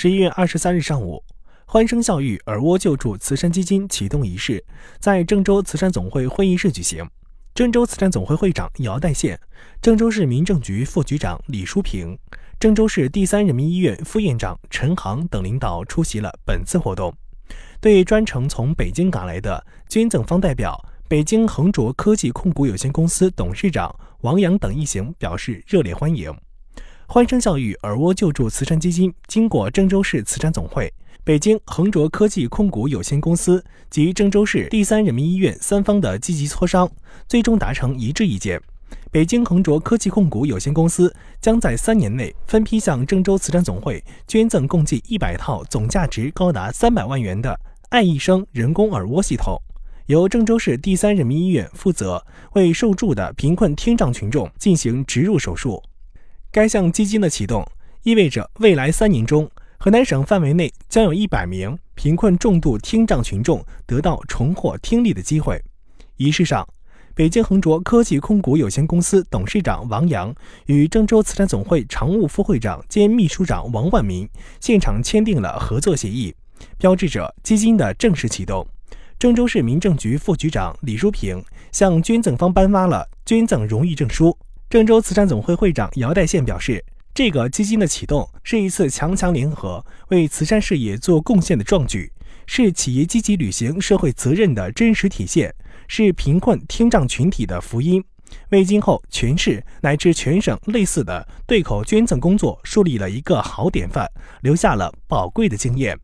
十一月二十三日上午，欢声笑语耳蜗救助慈善基金启动仪式在郑州慈善总会会议室举行。郑州慈善总会会长姚代宪、郑州市民政局副局长李淑平、郑州市第三人民医院副院长陈航等领导出席了本次活动，对专程从北京赶来的捐赠方代表北京恒卓科技控股有限公司董事长王阳等一行表示热烈欢迎。欢声笑语耳蜗救助慈善基金经过郑州市慈善总会、北京恒卓科技控股有限公司及郑州市第三人民医院三方的积极磋商，最终达成一致意见。北京恒卓科技控股有限公司将在三年内分批向郑州慈善总会捐赠共计一百套，总价值高达三百万元的爱一生人工耳蜗系统，由郑州市第三人民医院负责为受助的贫困听障群众进行植入手术。该项基金的启动，意味着未来三年中，河南省范围内将有一百名贫困重度听障群众得到重获听力的机会。仪式上，北京恒卓科技控股有限公司董事长王阳与郑州慈善总会常务副会长兼秘书长王万民现场签订了合作协议，标志着基金的正式启动。郑州市民政局副局长李淑平向捐赠方颁发了捐赠荣誉证书。郑州慈善总会会长姚代宪表示，这个基金的启动是一次强强联合、为慈善事业做贡献的壮举，是企业积极履行社会责任的真实体现，是贫困听障群体的福音，为今后全市乃至全省类似的对口捐赠工作树立了一个好典范，留下了宝贵的经验。